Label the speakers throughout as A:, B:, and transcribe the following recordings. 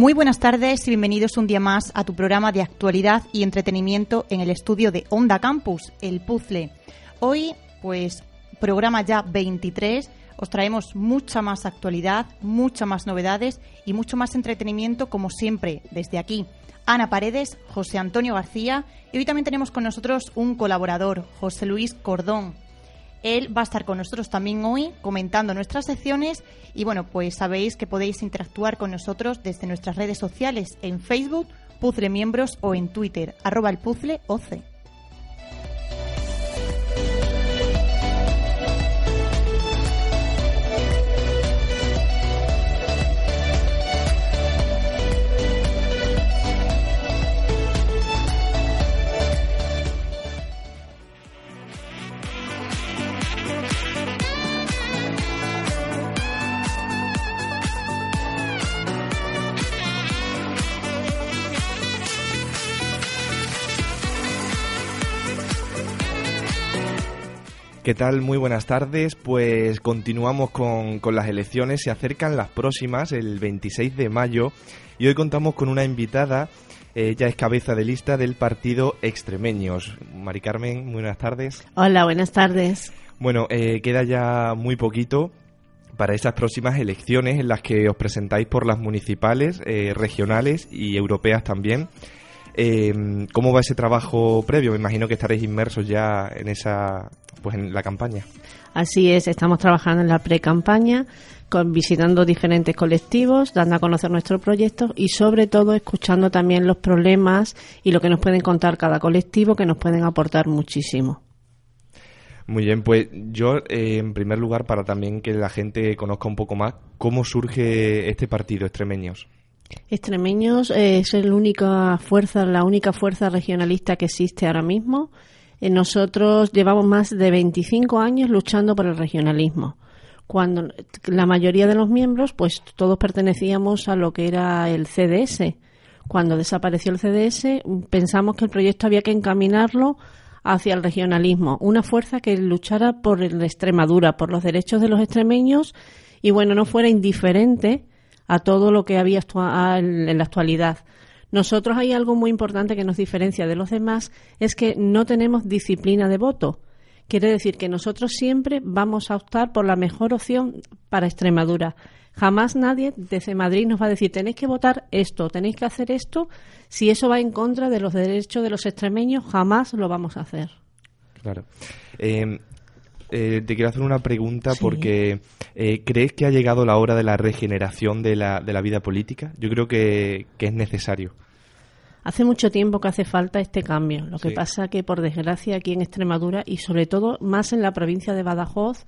A: Muy buenas tardes y bienvenidos un día más a tu programa de actualidad y entretenimiento en el estudio de Onda Campus, El Puzzle. Hoy, pues, programa ya 23, os traemos mucha más actualidad, muchas más novedades y mucho más entretenimiento como siempre desde aquí. Ana Paredes, José Antonio García y hoy también tenemos con nosotros un colaborador, José Luis Cordón. Él va a estar con nosotros también hoy comentando nuestras secciones y bueno, pues sabéis que podéis interactuar con nosotros desde nuestras redes sociales en Facebook, Puzzle Miembros o en Twitter, arroba el.
B: ¿Qué tal? Muy buenas tardes. Pues continuamos con, las elecciones. Se acercan las próximas, el 26 de mayo. Y hoy contamos con una invitada. Ella es cabeza de lista del partido Extremeños. Mari Carmen, muy buenas tardes.
C: Hola, buenas tardes.
B: Bueno, eh, queda ya muy poquito para esas próximas elecciones en las que os presentáis por las municipales, eh, regionales y europeas también. Eh, ¿Cómo va ese trabajo previo? Me imagino que estaréis inmersos ya en esa, pues en la campaña.
C: Así es, estamos trabajando en la pre-campaña, visitando diferentes colectivos, dando a conocer nuestros proyectos y sobre todo escuchando también los problemas y lo que nos pueden contar cada colectivo que nos pueden aportar muchísimo.
B: Muy bien, pues yo eh, en primer lugar para también que la gente conozca un poco más cómo surge este partido Extremeños.
C: Extremeños eh, es la única fuerza, la única fuerza regionalista que existe ahora mismo. Eh, nosotros llevamos más de 25 años luchando por el regionalismo. Cuando la mayoría de los miembros, pues todos pertenecíamos a lo que era el CDS. Cuando desapareció el CDS, pensamos que el proyecto había que encaminarlo hacia el regionalismo, una fuerza que luchara por la Extremadura, por los derechos de los extremeños y bueno, no fuera indiferente a todo lo que había en la actualidad. Nosotros hay algo muy importante que nos diferencia de los demás, es que no tenemos disciplina de voto. Quiere decir que nosotros siempre vamos a optar por la mejor opción para Extremadura. Jamás nadie desde Madrid nos va a decir tenéis que votar esto, tenéis que hacer esto. Si eso va en contra de los derechos de los extremeños, jamás lo vamos a hacer.
B: Claro. Eh, eh, te quiero hacer una pregunta porque eh, ¿crees que ha llegado la hora de la regeneración de la, de la vida política? Yo creo que, es necesario.
C: Hace mucho tiempo que hace falta este cambio. Lo que pasa que, por desgracia, aquí en Extremadura y sobre todo más en la provincia de Badajoz,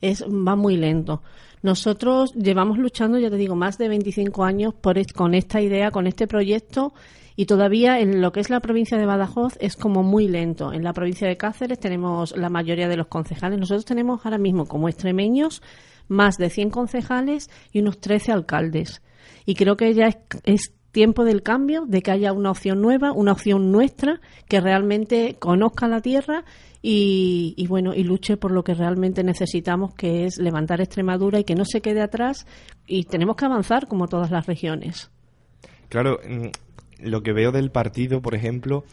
C: es, va muy lento. Nosotros llevamos luchando, ya te digo, más de 25 años por, con esta idea, con este proyecto y todavía en lo que es la provincia de Badajoz es como muy lento. En la provincia de Cáceres tenemos la mayoría de los concejales. Nosotros tenemos ahora mismo como extremeños más de 100 concejales y unos 13 alcaldes. Y creo que ya es, tiempo del cambio, de que haya una opción nueva, una opción nuestra, que realmente conozca la tierra y, y, bueno y luche por lo que realmente necesitamos que es levantar Extremadura y que no se quede atrás y tenemos que avanzar como todas las regiones
B: claro lo que veo del partido, por ejemplo,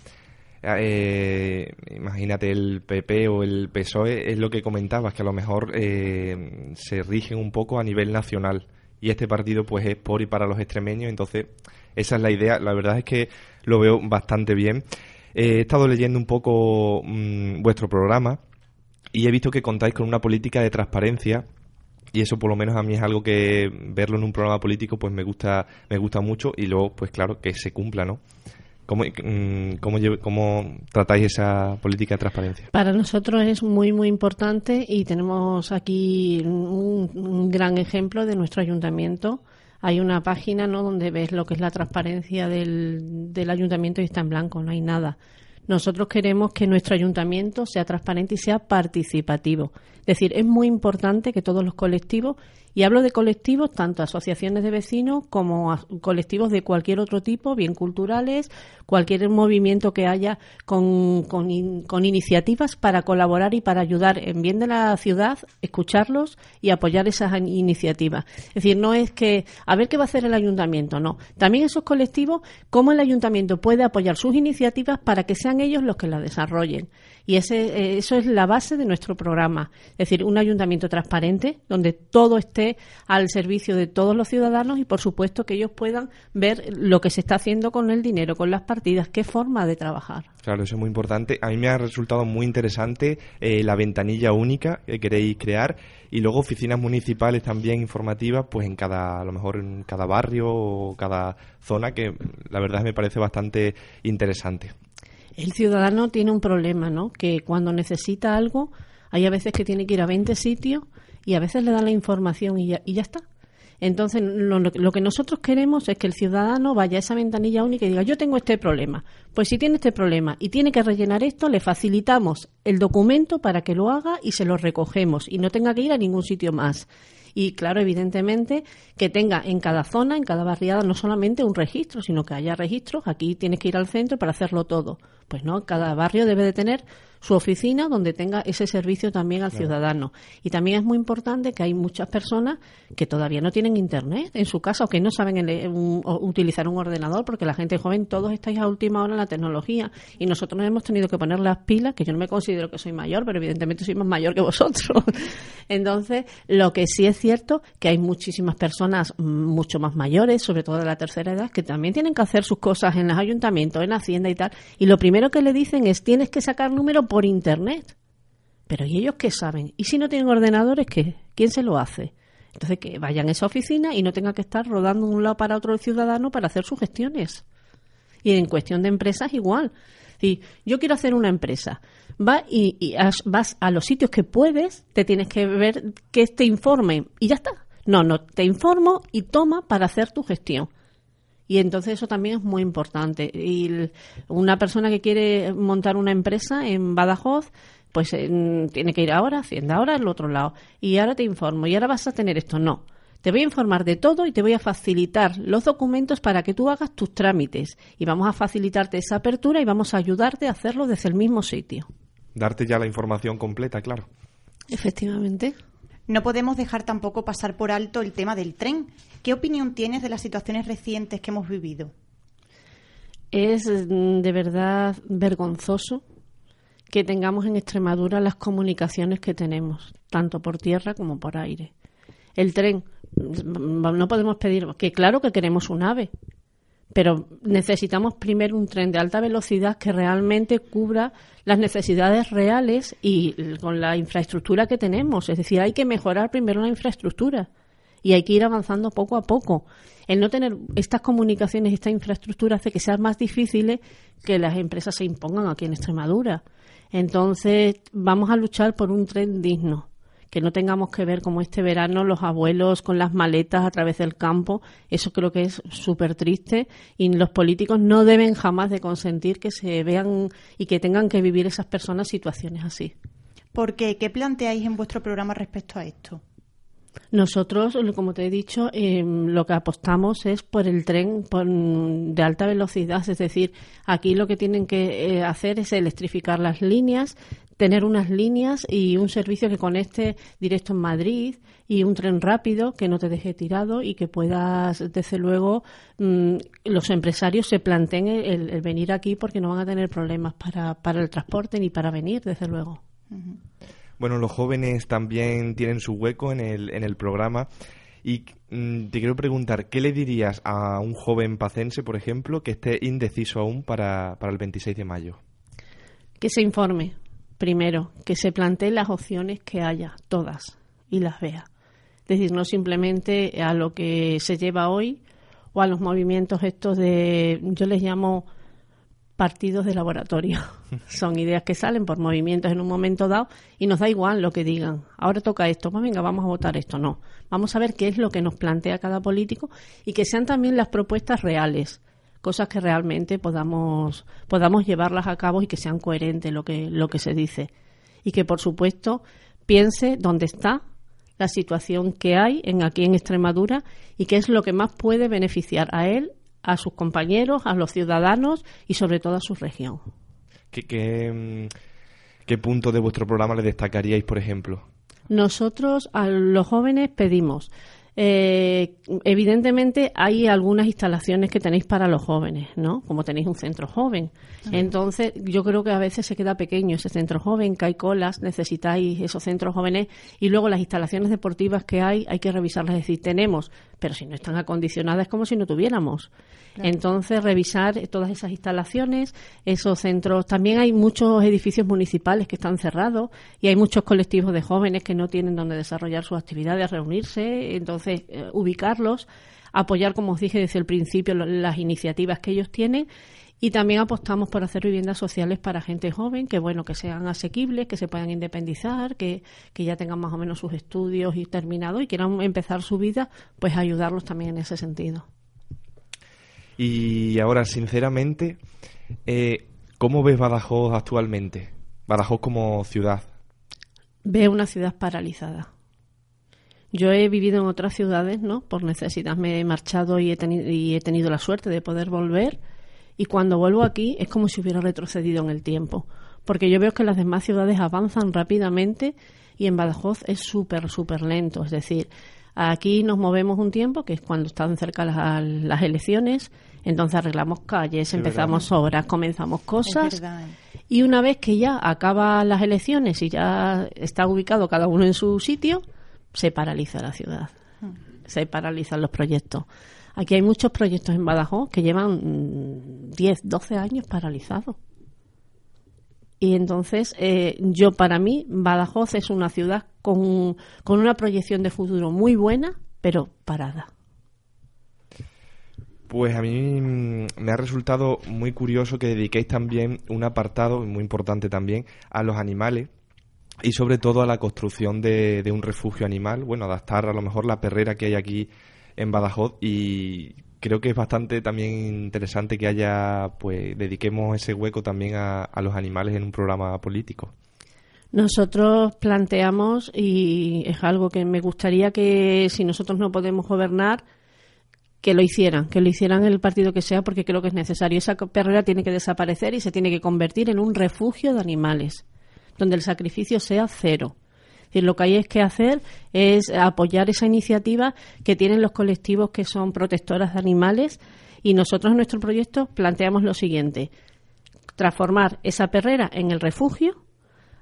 B: eh, imagínate el PP o el PSOE, es lo que comentabas, que a lo mejor eh, se rigen un poco a nivel nacional. Y este partido pues es por y para los extremeños, entonces esa es la idea. La verdad es que lo veo bastante bien. he estado leyendo un poco mm, vuestro programa y he visto que contáis con una política de transparencia y eso por lo menos a mí es algo que verlo en un programa político pues me gusta me gusta mucho y luego pues claro que se cumpla no ¿Cómo, mm, cómo, cómo tratáis esa política de transparencia?
C: Para nosotros es muy, muy importante y tenemos aquí un, gran ejemplo de nuestro ayuntamiento. Hay una página ¿no? donde ves lo que es la transparencia del, del ayuntamiento y está en blanco, no hay nada. Nosotros queremos que nuestro ayuntamiento sea transparente y sea participativo. Es decir, es muy importante que todos los colectivos Y hablo de colectivos, tanto asociaciones de vecinos como colectivos de cualquier otro tipo, bien culturales, cualquier movimiento que haya con, con, iniciativas para colaborar y para ayudar en bien de la ciudad, escucharlos y apoyar esas iniciativas. Es decir, no es que a ver qué va a hacer el ayuntamiento, no. También esos colectivos, cómo el ayuntamiento puede apoyar sus iniciativas para que sean ellos los que las desarrollen. Y ese, eh, eso es la base de nuestro programa. Es decir, un ayuntamiento transparente donde todo esté al servicio de todos los ciudadanos y, por supuesto, que ellos puedan ver lo que se está haciendo con el dinero, con las partidas, qué forma de trabajar.
B: Claro, eso es muy importante. A mí me ha resultado muy interesante eh, la ventanilla única que queréis crear y luego oficinas municipales también informativas, pues en cada, a lo mejor en cada barrio o cada zona, que la verdad me parece bastante interesante.
C: El ciudadano tiene un problema, ¿no? Que cuando necesita algo, hay a veces que tiene que ir a 20 sitios y a veces le dan la información y ya, y ya está. Entonces, lo, que nosotros queremos es que el ciudadano vaya a esa ventanilla única y diga, yo tengo este problema. Pues si tiene este problema y tiene que rellenar esto, le facilitamos el documento para que lo haga y se lo recogemos y no tenga que ir a ningún sitio más. Y claro, evidentemente, que tenga en cada zona, en cada barriada, no solamente un registro, sino que haya registros. Aquí tienes que ir al centro para hacerlo todo. Pues no, cada barrio debe de tener su oficina donde tenga ese servicio también al ciudadano. Y también es muy importante que hay muchas personas que todavía no tienen internet en su casa o que no saben utilizar un ordenador porque la gente joven todos estáis a última hora en la tecnología y nosotros nos hemos tenido que poner las pilas, que yo no me considero que soy mayor, pero evidentemente soy más mayor que vosotros. Entonces, lo que sí es cierto que hay muchísimas personas mucho más mayores, sobre todo de la tercera edad, que también tienen que hacer sus cosas en los ayuntamientos, en Hacienda y tal, y lo primero que le dicen es tienes que sacar número por Internet. Pero ¿y ellos qué saben? ¿Y si no tienen ordenadores, qué? ¿Quién se lo hace? Entonces que vayan a esa oficina y no tengan que estar rodando de un lado para otro el ciudadano para hacer sus gestiones. Y en cuestión de empresas igual. Si yo quiero hacer una empresa, va y, vas a los sitios que puedes, te tienes que ver que te informen y ya está. No, no, te informo y toma para hacer tu gestión. Y entonces eso también es muy importante. Y una persona que quiere montar una empresa en Badajoz, pues tiene que ir ahora, Hacienda ahora al otro lado. Y ahora te informo, y ahora vas a tener esto. No. Te voy a informar de todo y te voy a facilitar los documentos para que tú hagas tus trámites. Y vamos a facilitarte esa apertura y vamos a ayudarte a hacerlo desde el mismo sitio.
B: Darte ya la información completa, claro.
C: Efectivamente.
A: No podemos dejar tampoco pasar por alto el tema del tren. ¿Qué opinión tienes de las situaciones recientes que hemos vivido?
C: Es mm, de verdad vergonzoso que tengamos en Extremadura las comunicaciones que tenemos, tanto por tierra como por aire. El tren, mm, no podemos pedir, que claro que queremos un AVE, pero necesitamos primero un tren de alta velocidad que realmente cubra las necesidades reales y con la infraestructura que tenemos. Es decir, hay que mejorar primero la infraestructura y hay que ir avanzando poco a poco. El no tener estas comunicaciones, esta infraestructura hace que sea más difícil que las empresas se impongan aquí en Extremadura. Entonces, vamos a luchar por un tren digno que no tengamos que ver como este verano los abuelos con las maletas a través del campo. Eso creo que es súper triste y los políticos no deben jamás de consentir que se vean y que tengan que vivir esas personas situaciones así.
A: ¿Por qué? ¿Qué planteáis en vuestro programa respecto a esto?
C: Nosotros, como te he dicho, em, lo que apostamos es por el tren de alta velocidad, es decir, aquí lo que tienen que eh, hacer es electrificar las líneas, tener unas líneas y un servicio que conecte directo en Madrid y un tren rápido que no te deje tirado y que puedas, desde luego, mm, los empresarios se planteen el, venir aquí porque no van a tener problemas para, para el transporte ni para venir, desde luego.
B: Bueno, los jóvenes también tienen su hueco en el, en el programa. Y mm, te quiero preguntar, ¿qué le dirías a un joven pacense, por ejemplo, que esté indeciso aún para, para el 26 de mayo?
C: Que se informe, primero, que se plantee las opciones que haya, todas, y las vea. Es decir, no simplemente a lo que se lleva hoy o a los movimientos estos de, yo les llamo partidos de laboratorio. Son ideas que salen por movimientos en un momento dado y nos da igual lo que digan. Ahora toca esto, pues venga, vamos a votar esto. No, vamos a ver qué es lo que nos plantea cada político y que sean también las propuestas reales, cosas que realmente podamos, podamos llevarlas a cabo y que sean coherentes lo que, lo que se dice. Y que, por supuesto, piense dónde está, la situación que hay en aquí en Extremadura y qué es lo que más puede beneficiar a él, a sus compañeros, a los ciudadanos y sobre todo a su región.
B: ¿Qué, qué, qué punto de vuestro programa le destacaríais, por ejemplo?
C: Nosotros a los jóvenes pedimos eh, evidentemente hay algunas instalaciones que tenéis para los jóvenes, ¿no? Como tenéis un centro joven. Entonces, yo creo que a veces se queda pequeño ese centro joven, que hay colas, necesitáis esos centros jóvenes y luego las instalaciones deportivas que hay, hay que revisarlas. Es decir, tenemos, pero si no están acondicionadas es como si no tuviéramos. Entonces, revisar todas esas instalaciones, esos centros. También hay muchos edificios municipales que están cerrados y hay muchos colectivos de jóvenes que no tienen donde desarrollar sus actividades, reunirse. Entonces, eh, ubicarlos, apoyar, como os dije desde el principio, las iniciativas que ellos tienen y también apostamos por hacer viviendas sociales para gente joven, que bueno, que sean asequibles, que se puedan independizar, que, que ya tengan más o menos sus estudios y terminados y quieran empezar su vida, pues ayudarlos también en ese sentido.
B: Y ahora, sinceramente, eh, ¿cómo ves Badajoz actualmente? Badajoz como ciudad.
C: Veo una ciudad paralizada. Yo he vivido en otras ciudades, ¿no? Por necesidad me he marchado y he, y he tenido la suerte de poder volver. Y cuando vuelvo aquí es como si hubiera retrocedido en el tiempo. Porque yo veo que las demás ciudades avanzan rápidamente y en Badajoz es súper, súper lento. Es decir, Aquí nos movemos un tiempo, que es cuando están cerca las, elecciones, entonces arreglamos calles, empezamos obras, comenzamos cosas. Y una vez que ya acaban las elecciones y ya está ubicado cada uno en su sitio, se paraliza la ciudad. Hmm. Se paralizan los proyectos. Aquí hay muchos proyectos en Badajoz que llevan 10, mm, 12 años paralizados. Y entonces, eh, yo para mí, Badajoz es una ciudad con, con una proyección de futuro muy buena, pero parada.
B: Pues a mí mm, me ha resultado muy curioso que dediquéis también un apartado, muy importante también, a los animales y sobre todo a la construcción de, de, un refugio animal, bueno, adaptar a lo mejor la perrera que hay aquí en Badajoz y creo que es bastante también interesante que haya, pues, dediquemos ese hueco también a, los animales en un programa político.
C: Nosotros planteamos, y es algo que me gustaría que si nosotros no podemos gobernar, que lo hicieran, que lo hicieran el partido que sea, porque creo que es necesario. Esa perrera tiene que desaparecer y se tiene que convertir en un refugio de animales, donde el sacrificio sea cero lo que hay que hacer es apoyar esa iniciativa que tienen los colectivos que son protectoras de animales y nosotros en nuestro proyecto planteamos lo siguiente, transformar esa perrera en el refugio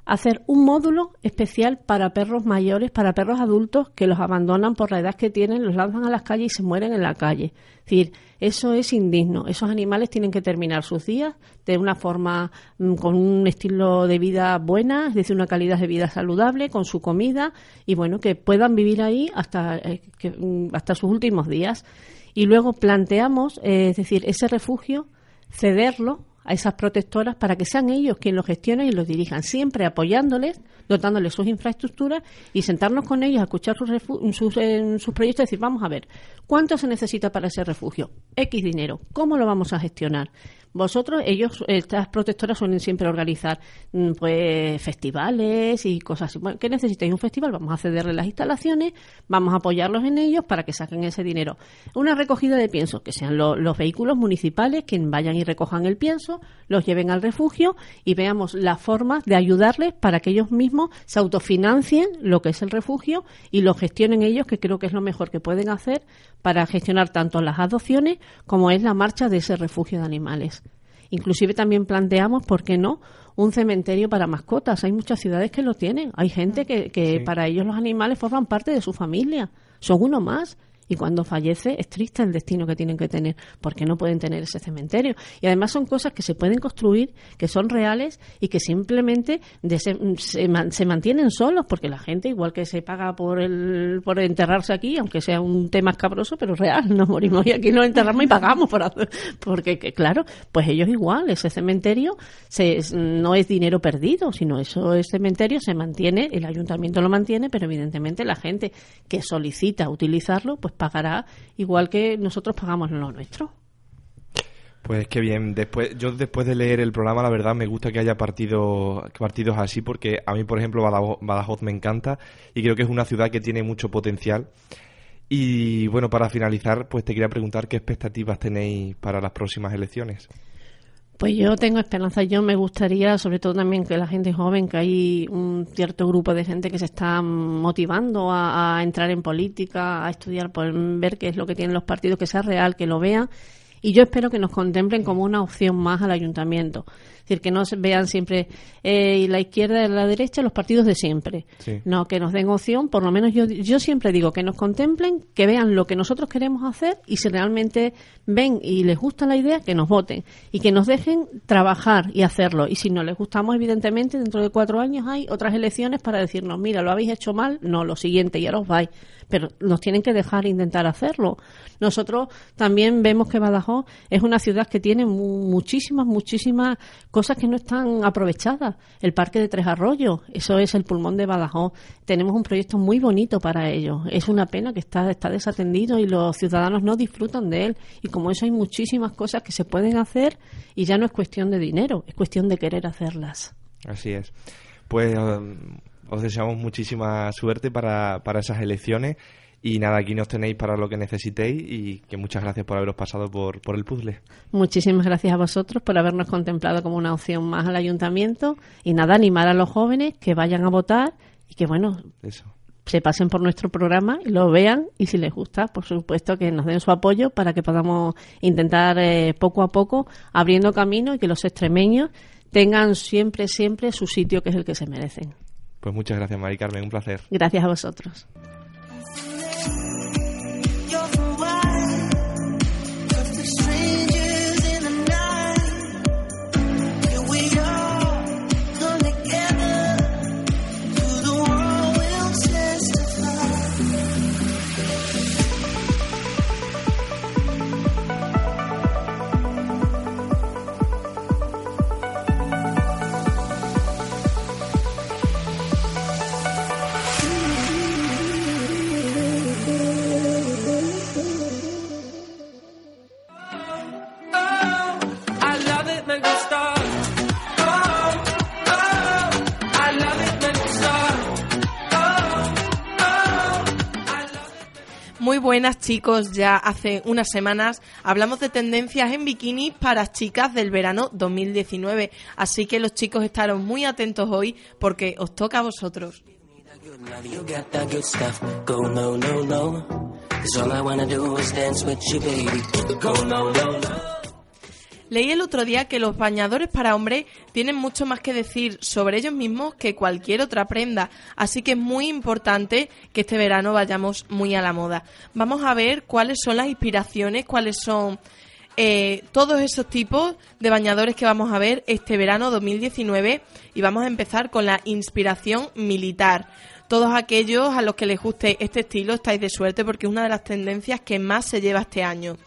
C: hacer un módulo especial para perros mayores, para perros adultos que los abandonan por la edad que tienen, los lanzan a las calles y se mueren en la calle. Es decir, eso es indigno. Esos animales tienen que terminar sus días de una forma, mm, con un estilo de vida buena, es decir, una calidad de vida saludable, con su comida y bueno, que puedan vivir ahí hasta, eh, mm, hasta sus últimos días. Y luego planteamos, eh, es decir, ese refugio, cederlo a esas protectoras para que sean ellos quienes lo gestionen y lo dirijan, siempre apoyándoles, dotándoles sus infraestructuras y sentarnos con ellos a escuchar sus, sus, sus proyectos y decir, vamos a ver, ¿cuánto se necesita para ese refugio? X dinero, ¿cómo lo vamos a gestionar? Vosotros, ellos, estas protectoras suelen siempre organizar mm, pues festivales y cosas así. Bueno, ¿Qué necesitáis? Un festival, vamos a cederle las instalaciones, vamos a apoyarlos en ellos para que saquen ese dinero. Una recogida de pienso, que sean los vehículos municipales que vayan y recojan el pienso, los lleven al refugio y veamos la forma de ayudarles para que ellos mismos se autofinancien lo que es el refugio y lo gestionen ellos, que creo que es lo mejor que pueden hacer para gestionar tanto las adopciones como es la marcha de ese refugio de animales. Inclusive también planteamos, ¿por qué no?, un cementerio para mascotas. Hay muchas ciudades que lo tienen. Hay gente que, que para ellos los animales forman parte de su familia. Son uno más y cuando fallece es triste el destino que tienen que tener, porque no pueden tener ese cementerio. Y además son cosas que se pueden construir, que son reales y que simplemente se, mantienen solos, porque la gente, igual que se paga por, el, por enterrarse aquí, aunque sea un tema escabroso, pero real, nos morimos y aquí nos enterramos y pagamos, por porque claro, pues ellos igual, ese cementerio se, no es dinero perdido, sino eso, ese cementerio se mantiene, el ayuntamiento lo mantiene, pero evidentemente la gente que solicita utilizarlo, pues pagará igual que nosotros pagamos lo nuestro.
B: Pues qué bien. Después, yo después de leer el programa, la verdad, me gusta que haya partidos, partidos así, porque a mí, por ejemplo, Badajoz, me encanta y creo que es una ciudad que tiene mucho potencial. Y bueno, para finalizar, pues te quería preguntar qué expectativas tenéis para las próximas elecciones.
C: Pues yo tengo esperanza. Yo me gustaría, sobre todo también que la gente joven, que hay un cierto grupo de gente que se está motivando a, entrar en política, a estudiar, por ver qué es lo que tienen los partidos, que sea real, que lo vean y yo espero que nos contemplen como una opción más al ayuntamiento. Es decir, que no vean siempre eh, la izquierda y la derecha los partidos de siempre. No, que nos den opción, por lo menos yo, yo siempre digo que nos contemplen, que vean lo que nosotros queremos hacer y si realmente ven y les gusta la idea, que nos voten y que nos dejen trabajar y hacerlo. Y si no les gustamos, evidentemente, dentro de cuatro años hay otras elecciones para decirnos, mira, lo habéis hecho mal, no, lo siguiente, y ahora os vais pero nos tienen que dejar intentar hacerlo. Nosotros también vemos que Badajoz es una ciudad que tiene muchísimas, muchísimas cosas que no están aprovechadas. El Parque de Tres Arroyos, eso es el pulmón de Badajoz. Tenemos un proyecto muy bonito para ello. Es una pena que está, está desatendido y los ciudadanos no disfrutan de él. Y como eso hay muchísimas cosas que se pueden hacer y ya no es cuestión de dinero, es cuestión de querer hacerlas.
B: Así es. Pues um, os deseamos muchísima suerte para, para esas elecciones. Y nada, aquí nos tenéis para lo que necesitéis y que muchas gracias por haberos pasado por, por el puzzle.
C: Muchísimas gracias a vosotros por habernos contemplado como una opción más al ayuntamiento y nada, animar a los jóvenes que vayan a votar y que bueno, se pasen por nuestro programa y lo vean y si les gusta, por supuesto que nos den su apoyo para que podamos intentar eh, poco a poco abriendo camino y que los extremeños tengan siempre, siempre su sitio que es el que se merecen.
B: Pues muchas gracias, Mari Carmen, un placer.
C: Gracias a vosotros.
D: Buenas chicos, ya hace unas semanas hablamos de tendencias en bikini para chicas del verano 2019, así que los chicos estaron muy atentos hoy porque os toca a vosotros. Leí el otro día que los bañadores para hombres tienen mucho más que decir sobre ellos mismos que cualquier otra prenda, así que es muy importante que este verano vayamos muy a la moda. Vamos a ver cuáles son las inspiraciones, cuáles son eh, todos esos tipos de bañadores que vamos a ver este verano 2019 y vamos a empezar con la inspiración militar. Todos aquellos a los que les guste este estilo estáis de suerte porque es una de las tendencias que más se lleva este año.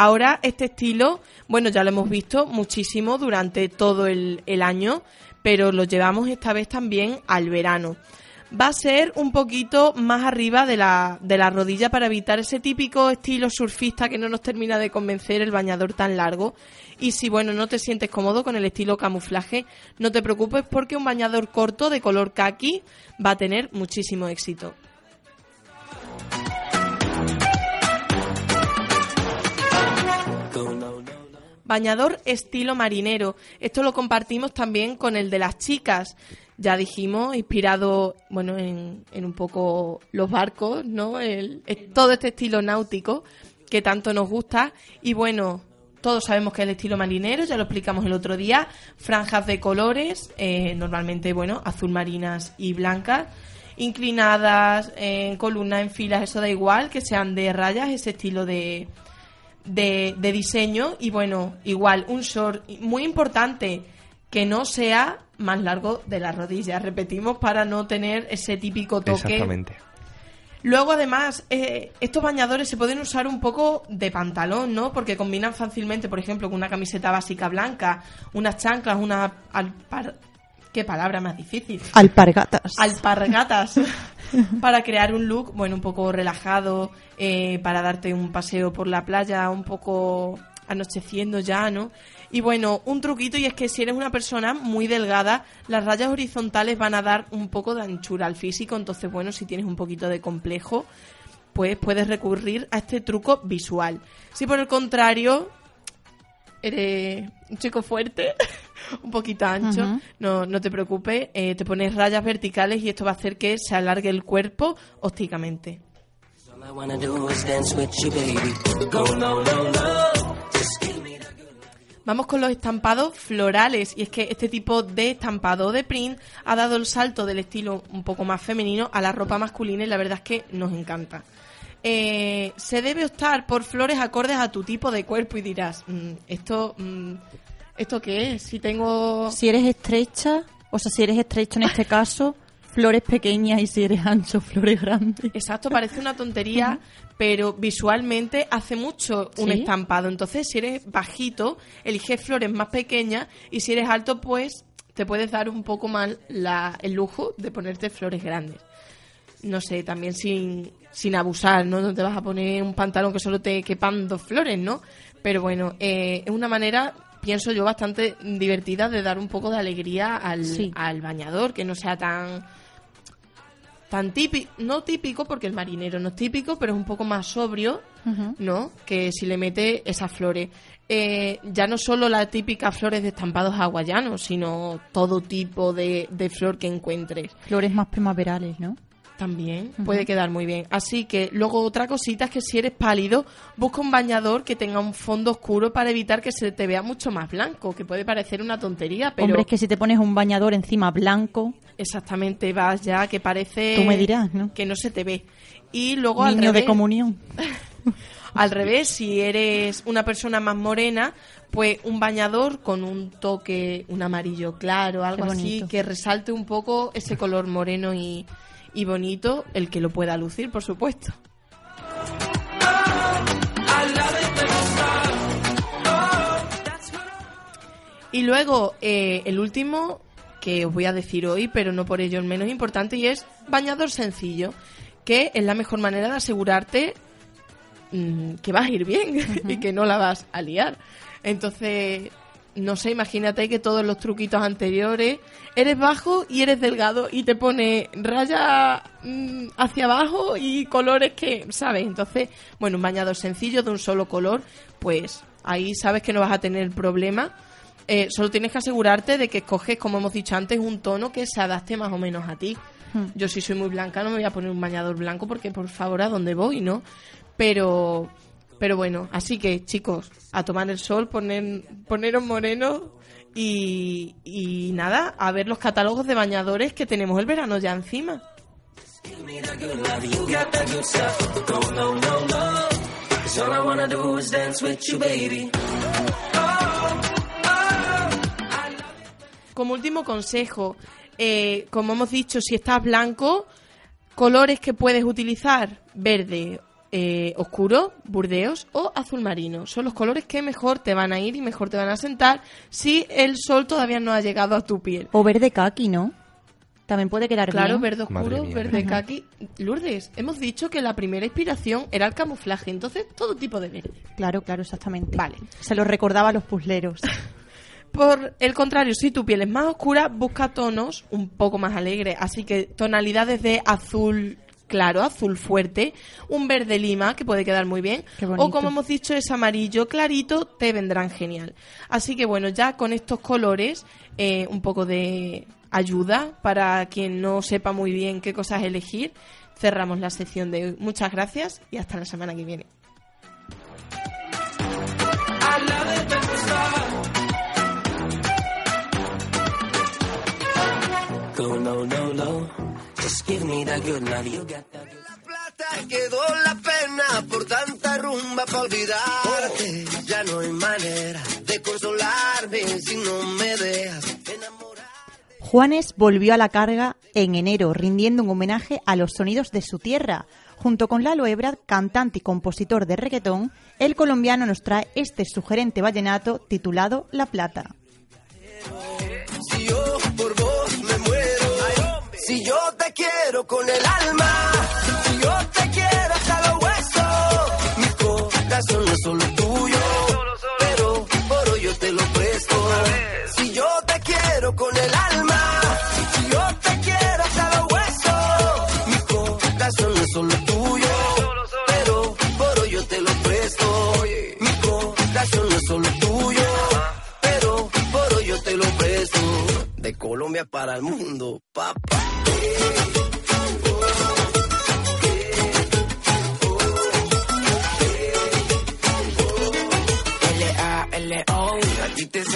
D: Ahora este estilo, bueno, ya lo hemos visto muchísimo durante todo el, año, pero lo llevamos esta vez también al verano va a ser un poquito más arriba de la, de la rodilla para evitar ese típico estilo surfista que no nos termina de convencer el bañador tan largo. Y si, bueno, no te sientes cómodo con el estilo camuflaje, no te preocupes porque un bañador corto de color khaki va a tener muchísimo éxito. Bañador estilo marinero. Esto lo compartimos también con el de las chicas. Ya dijimos, inspirado, bueno, en, un poco los barcos, ¿no? El, todo este estilo náutico que tanto nos gusta. Y bueno, todos sabemos que el estilo marinero, ya lo explicamos el otro día. Franjas de colores, eh, normalmente, bueno, azul marinas y blancas. Inclinadas, en columnas, en filas, eso da igual, que sean de rayas, ese estilo de, de, diseño y bueno, igual un short muy importante que no sea más largo de la rodilla, repetimos, para no tener ese típico toque.
B: Exactamente.
D: Luego, además, eh, estos bañadores se pueden usar un poco de pantalón, ¿no? Porque combinan fácilmente, por ejemplo, con una camiseta básica blanca, unas chanclas, una... ¿Qué palabra más difícil?
A: Alpargatas.
D: Alpargatas. para crear un look, bueno, un poco relajado, eh, para darte un paseo por la playa, un poco anocheciendo ya, ¿no? Y bueno, un truquito y es que si eres una persona muy delgada, las rayas horizontales van a dar un poco de anchura al físico, entonces bueno, si tienes un poquito de complejo, pues puedes recurrir a este truco visual. Si por el contrario eres un chico fuerte, un poquito ancho, no, no te preocupes, eh, te pones rayas verticales y esto va a hacer que se alargue el cuerpo ópticamente. Vamos con los estampados florales y es que este tipo de estampado de print ha dado el salto del estilo un poco más femenino a la ropa masculina y la verdad es que nos encanta. Eh, se debe optar por flores acordes a tu tipo de cuerpo y dirás, mm, esto, mm, ¿esto qué es? Si tengo...
A: Si eres estrecha, o sea, si eres estrecho en este caso, flores pequeñas y si eres ancho, flores grandes.
D: Exacto, parece una tontería, pero visualmente hace mucho un
A: ¿Sí?
D: estampado. Entonces, si eres bajito, eliges flores más pequeñas y si eres alto, pues te puedes dar un poco más la- el lujo de ponerte flores grandes. No sé, también sin, sin abusar, ¿no? No te vas a poner un pantalón que solo te quepan dos flores, ¿no? Pero bueno, eh, es una manera, pienso yo, bastante divertida de dar un poco de alegría al,
A: Sí.
D: al bañador, que no sea tan tan típico, no típico porque el marinero no es típico, pero es un poco más sobrio. ¿no? Que si le mete esas flores. Eh, ya no solo las típicas flores de estampados hawaianos, sino todo tipo de, de flor que encuentres.
A: Flores más primaverales, ¿no?
D: También puede quedar muy bien. Así que luego otra cosita es que si eres pálido, busca un bañador que tenga un fondo oscuro para evitar que se te vea mucho más blanco, que puede parecer una tontería, pero
A: Hombre, es que si te pones un bañador encima blanco,
D: exactamente vas ya que parece
A: Tú me dirás, ¿no?
D: que no se te ve. Y luego al
A: niño de
D: revés-
A: comunión.
D: Al revés, si eres una persona más morena, pues un bañador con un toque, un amarillo claro, algo así, que resalte un poco ese color moreno y, y bonito, el que lo pueda lucir, por supuesto. Y luego, eh, el último que os voy a decir hoy, pero no por ello el menos importante, y es bañador sencillo, que es la mejor manera de asegurarte mm, que vas a ir bien y que no la vas a liar. Entonces, no sé, imagínate que todos los truquitos anteriores, eres bajo y eres delgado y te pone raya mm, hacia abajo y colores que, ¿sabes? Entonces, bueno, un bañador sencillo de un solo color, pues ahí sabes que no vas a tener problema. Eh, solo tienes que asegurarte de que escoges, como hemos dicho antes, un tono que se adapte más o menos a ti. Yo si soy muy blanca no me voy a poner un bañador blanco porque por favor a dónde voy, ¿no? Pero pero bueno, así que chicos, a tomar el sol, poner poneros morenos y, y nada, a ver los catálogos de bañadores que tenemos el verano ya encima. Como último consejo, eh, como hemos dicho, si estás blanco, colores que puedes utilizar, verde eh, oscuro, burdeos o azul marino. Son los colores que mejor te van a ir y mejor te van a sentar si el sol todavía no ha llegado a tu piel.
A: O verde kaki, ¿no? También puede quedar
D: Claro,
A: bien.
D: verde oscuro,
B: mía.
D: verde kaki. Lourdes, hemos dicho que la primera inspiración era el camuflaje, entonces todo tipo de verde.
A: Claro, claro, exactamente.
D: Vale.
A: Se lo recordaba a los puzleros.
D: Por el contrario, si tu piel es más oscura, busca tonos un poco más alegres. Así que tonalidades de azul claro, azul fuerte, un verde lima que puede quedar muy bien, o como hemos dicho, ese amarillo clarito te vendrán genial. Así que bueno, ya con estos colores, eh, un poco de ayuda para quien no sepa muy bien qué cosas elegir, cerramos la sección de hoy. Muchas gracias y hasta la semana que viene.
E: Give me that good love. You got that good
F: plata quedó la pena por tanta rumba para olvidarte. Ya no hay manera de consolarme si no me dejas enamorar.
A: Juanes volvió a la carga en enero, rindiendo un homenaje a los sonidos de su tierra. Junto con Lalo Ebrard, cantante y compositor de reggaetón, el colombiano nos trae este sugerente vallenato titulado La Plata.
F: Si yo por vos me muero, si yo quiero con el alma. Si yo te quiero hasta los huesos. Mi corazón no es solo tuyo. Pero por hoy yo te lo presto. Si yo te quiero con el alma. Si yo te quiero hasta los huesos. Mi corazón no es solo tuyo. Pero por hoy yo te
E: lo presto. Mi corazón no es solo tuyo. Pero por hoy yo te lo presto. De Colombia para el mundo, papá.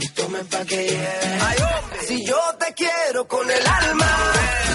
E: y tomen pa' que
F: llegue. Si yo te quiero con el alma.